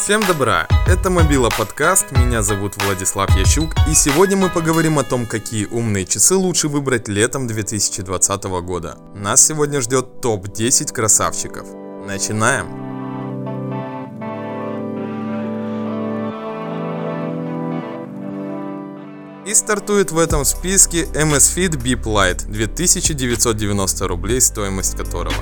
Всем добра! Это Мобила подкаст, меня зовут Владислав Ящук, и сегодня мы поговорим о том, какие умные часы лучше выбрать летом 2020 года. Нас сегодня ждет топ-10 красавчиков. Начинаем! И стартует в этом списке Amazfit Beep Lite 2990 рублей, стоимость которого.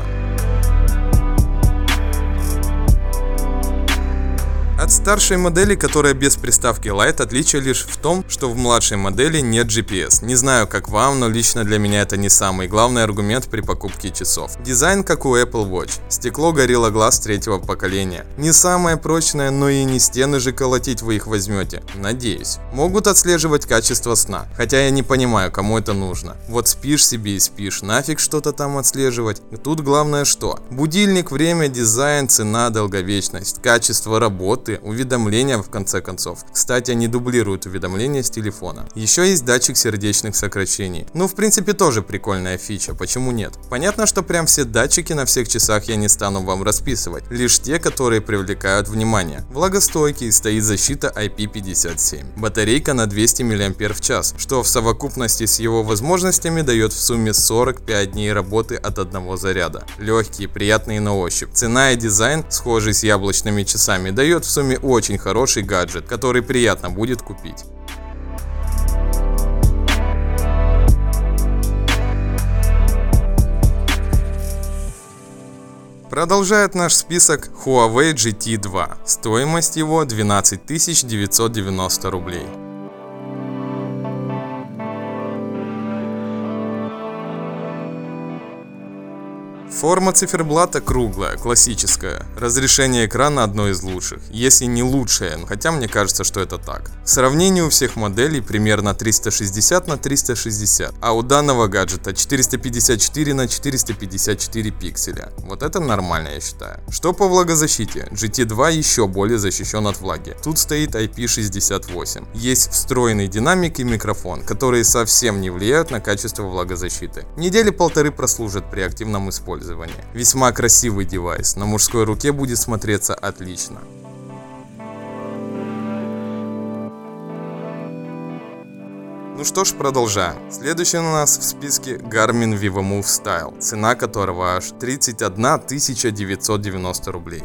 От старшей модели, которая без приставки Lite, отличие лишь в том, что в младшей модели нет GPS. Не знаю как вам, но лично для меня это не самый главный аргумент при покупке часов. Дизайн как у Apple Watch. Стекло Gorilla Glass третьего поколения. Не самое прочное, но и не стены же колотить вы их возьмете. Надеюсь. Могут отслеживать качество сна. Хотя я не понимаю, кому это нужно. Вот спишь себе и спишь, нафиг что-то там отслеживать. Тут главное что? Будильник, время, дизайн, цена, долговечность, качество работы, уведомления в конце концов. Кстати, они дублируют уведомления с телефона. Еще есть датчик сердечных сокращений. Ну, в принципе, тоже прикольная фича, почему нет? Понятно, что прям все датчики на всех часах я не стану вам расписывать, лишь те, которые привлекают внимание. Влагостойкий, стоит защита IP57. Батарейка на 200 мАч, что в совокупности с его возможностями дает в сумме 45 дней работы от одного заряда. Легкие, приятные на ощупь. Цена и дизайн, схожий с яблочными часами, дает в сумме Xiaomi очень хороший гаджет, который приятно будет купить. Продолжает наш список Huawei GT2. Стоимость его 12 990 рублей. Форма циферблата круглая, классическая. Разрешение экрана одно из лучших, если не лучшее, хотя мне кажется, что это так. В сравнении у всех моделей примерно 360 на 360, а у данного гаджета 454 на 454 пикселя. Вот это нормально, я считаю. Что по влагозащите? GT2 еще более защищен от влаги. Тут стоит IP68. Есть встроенный динамик и микрофон, которые совсем не влияют на качество влагозащиты. Недели полторы прослужат при активном использовании использования. Весьма красивый девайс, на мужской руке будет смотреться отлично. Ну что ж, продолжаем. Следующий у нас в списке Garmin VivoMove Style, цена которого аж 31 990 рублей.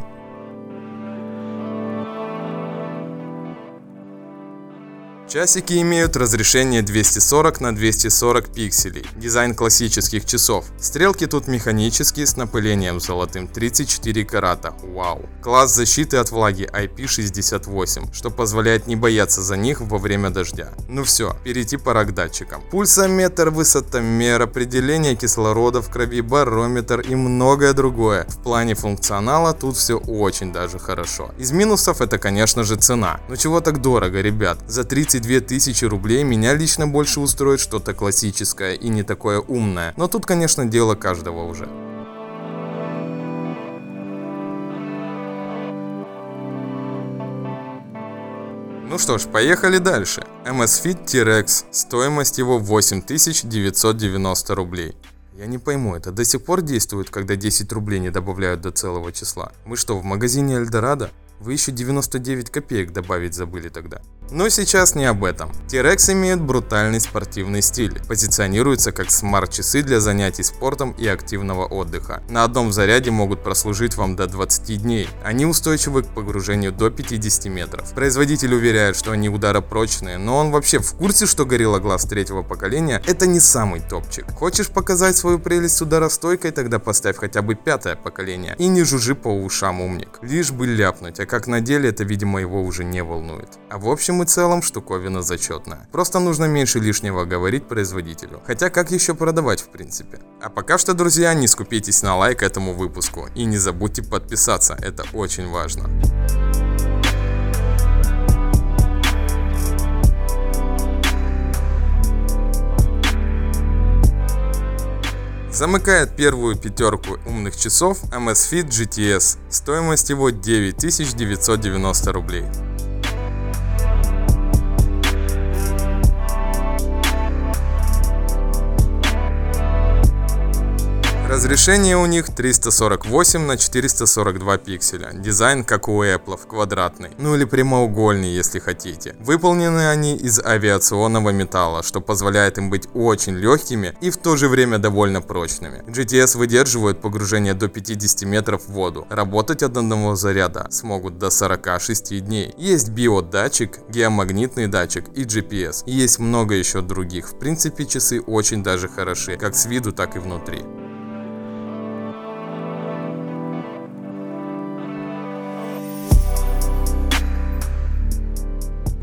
Часики имеют разрешение 240 на 240 пикселей, дизайн классических часов. Стрелки тут механические с напылением золотым 34 карата, вау. Класс защиты от влаги IP68, что позволяет не бояться за них во время дождя. Ну все, перейти пора к датчикам. Пульсометр, высотомер, определение кислорода в крови, барометр и многое другое. В плане функционала тут все очень даже хорошо. Из минусов это конечно же цена. Но чего так дорого, ребят? За 30 22 тысячи рублей меня лично больше устроит что-то классическое и не такое умное. Но тут, конечно, дело каждого уже. Ну что ж, поехали дальше. Amazfit T-Rex. Стоимость его 8990 рублей. Я не пойму, это до сих пор действует, когда 10 рублей не добавляют до целого числа? Мы что, в магазине Эльдорадо? Вы еще 99 копеек добавить забыли тогда. Но сейчас не об этом. T-Rex имеет брутальный спортивный стиль, позиционируется как смарт-часы для занятий спортом и активного отдыха. На одном заряде могут прослужить вам до 20 дней. Они устойчивы к погружению до 50 метров. Производитель уверяет, что они ударопрочные, но он вообще в курсе, что Gorilla Glass третьего поколения это не самый топчик. Хочешь показать свою прелесть ударостойкой, тогда поставь хотя бы пятое поколение и не жужжи по ушам умник. Лишь бы ляпнуть, а как на деле это видимо его уже не волнует. А в общем и целом штуковина зачетная. Просто нужно меньше лишнего говорить производителю. Хотя как еще продавать в принципе. А пока что, друзья, не скупитесь на лайк этому выпуску. И не забудьте подписаться, это очень важно. Замыкает первую пятерку умных часов Amazfit GTS. Стоимость его 9990 рублей. Разрешение у них 348 на 442 пикселя. Дизайн как у Apple, квадратный. Ну или прямоугольный, если хотите. Выполнены они из авиационного металла, что позволяет им быть очень легкими и в то же время довольно прочными. GTS выдерживают погружение до 50 метров в воду. Работать от одного заряда смогут до 46 дней. Есть биодатчик, геомагнитный датчик и GPS. И есть много еще других. В принципе, часы очень даже хороши, как с виду, так и внутри.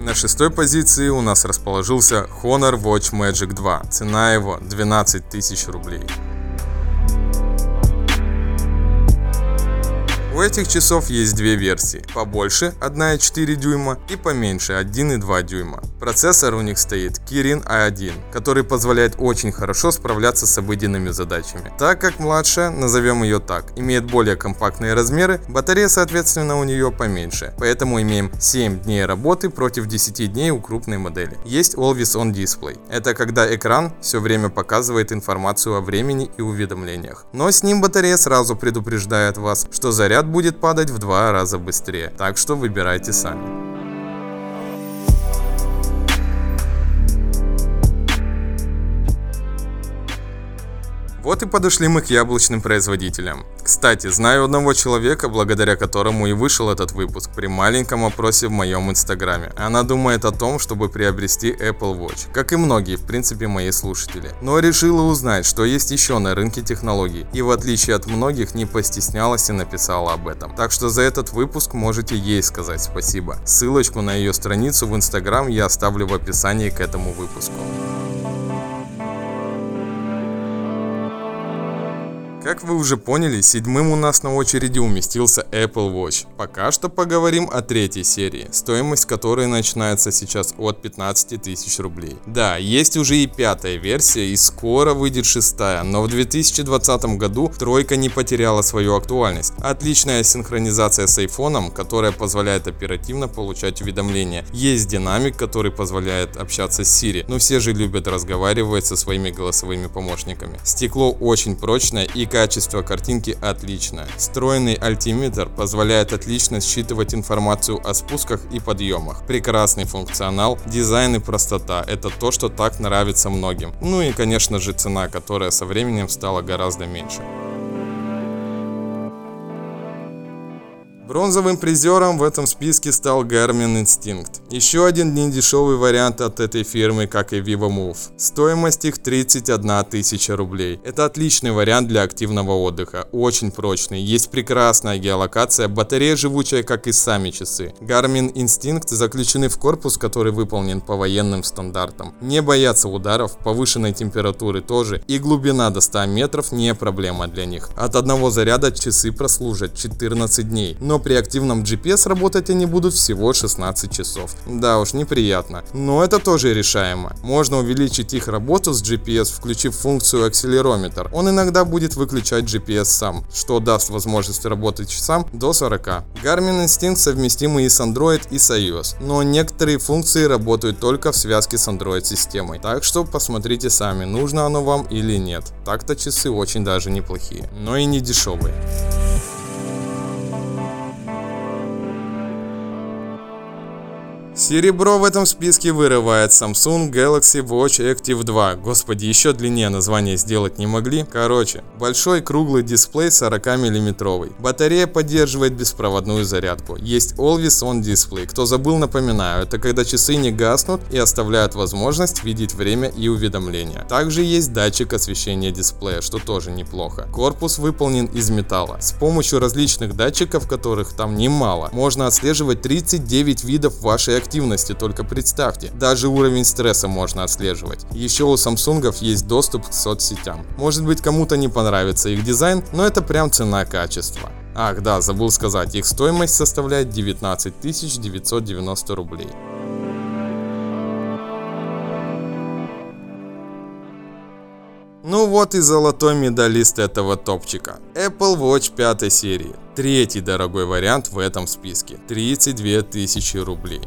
На шестой позиции у нас расположился Honor Watch Magic 2. Цена его 12 тысяч рублей. У этих часов есть две версии. Побольше 1,4 дюйма и поменьше 1,2 дюйма. Процессор у них стоит Kirin i1, который позволяет очень хорошо справляться с обыденными задачами. Так как младшая, назовем ее так, имеет более компактные размеры, батарея соответственно у нее поменьше. Поэтому имеем 7 дней работы против 10 дней у крупной модели. Есть Always On Display. Это когда экран все время показывает информацию о времени и уведомлениях. Но с ним батарея сразу предупреждает вас, что заряд будет падать в два раза быстрее, так что выбирайте сами. Вот и подошли мы к яблочным производителям. Кстати, знаю одного человека, благодаря которому и вышел этот выпуск при маленьком опросе в моем инстаграме. Она думает о том, чтобы приобрести Apple Watch, как и многие, в принципе, мои слушатели. Но решила узнать, что есть еще на рынке технологий, и в отличие от многих не постеснялась и написала об этом. Так что за этот выпуск можете ей сказать спасибо. Ссылочку на ее страницу в инстаграм я оставлю в описании к этому выпуску. Как вы уже поняли, седьмым у нас на очереди уместился Apple Watch. Пока что поговорим о третьей серии, стоимость которой начинается сейчас от 15 тысяч рублей. Да, есть уже и пятая версия, и скоро выйдет шестая, но в 2020 году тройка не потеряла свою актуальность. Отличная синхронизация с iPhone, которая позволяет оперативно получать уведомления. Есть динамик, который позволяет общаться с Siri, но все же любят разговаривать со своими голосовыми помощниками. Стекло очень прочное и качество картинки отличное. Встроенный альтиметр позволяет отлично считывать информацию о спусках и подъемах. Прекрасный функционал, дизайн и простота – это то, что так нравится многим. Ну и конечно же цена, которая со временем стала гораздо меньше. Бронзовым призером в этом списке стал Garmin Instinct. Еще один недешевый вариант от этой фирмы, как и Vivo Move. Стоимость их 31 тысяча рублей. Это отличный вариант для активного отдыха, очень прочный, есть прекрасная геолокация, батарея живучая, как и сами часы. Garmin Instinct заключены в корпус, который выполнен по военным стандартам. Не боятся ударов, повышенной температуры тоже, и глубина до 100 метров не проблема для них. От одного заряда часы прослужат 14 дней, но при активном GPS работать они будут всего 16 часов. Да уж, неприятно. Но это тоже решаемо. Можно увеличить их работу с GPS, включив функцию акселерометр. Он иногда будет выключать GPS сам, что даст возможность работать часам до 40. Garmin Instinct совместимы и с Android, и с iOS, но некоторые функции работают только в связке с Android системой. Так что посмотрите сами, нужно оно вам или нет. Так-то часы очень даже неплохие, но и не дешевые. Серебро в этом списке вырывает Samsung Galaxy Watch Active 2. Господи, еще длиннее название сделать не могли. Короче, большой круглый дисплей 40 миллиметровый. Батарея поддерживает беспроводную зарядку. Есть Always On Display. Кто забыл, напоминаю, это когда часы не гаснут и оставляют возможность видеть время и уведомления. Также есть датчик освещения дисплея, что тоже неплохо. Корпус выполнен из металла. С помощью различных датчиков, которых там немало, можно отслеживать 39 видов вашей активности активности, только представьте. Даже уровень стресса можно отслеживать. Еще у Samsung есть доступ к соцсетям. Может быть кому-то не понравится их дизайн, но это прям цена качества. Ах да, забыл сказать, их стоимость составляет 19 990 рублей. Ну вот и золотой медалист этого топчика. Apple Watch 5 серии. Третий дорогой вариант в этом списке. 32 тысячи рублей.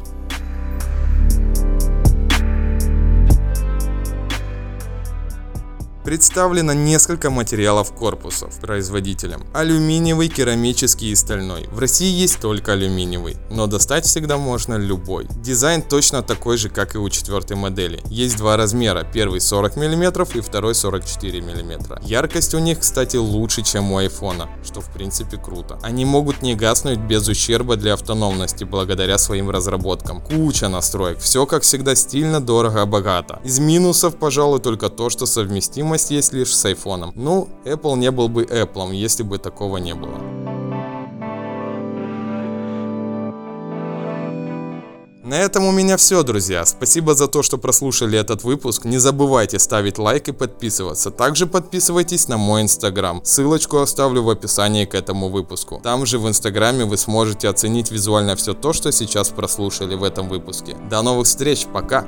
Представлено несколько материалов корпусов производителем. Алюминиевый, керамический и стальной. В России есть только алюминиевый, но достать всегда можно любой. Дизайн точно такой же, как и у четвертой модели. Есть два размера, первый 40 мм и второй 44 мм. Яркость у них, кстати, лучше, чем у айфона, что в принципе круто. Они могут не гаснуть без ущерба для автономности благодаря своим разработкам. Куча настроек, все как всегда стильно, дорого, богато. Из минусов, пожалуй, только то, что совместимость есть лишь с айфоном. Ну, Apple не был бы Apple, если бы такого не было. На этом у меня все, друзья. Спасибо за то, что прослушали этот выпуск. Не забывайте ставить лайк и подписываться. Также подписывайтесь на мой инстаграм. Ссылочку оставлю в описании к этому выпуску. Там же в инстаграме вы сможете оценить визуально все то, что сейчас прослушали в этом выпуске. До новых встреч, пока!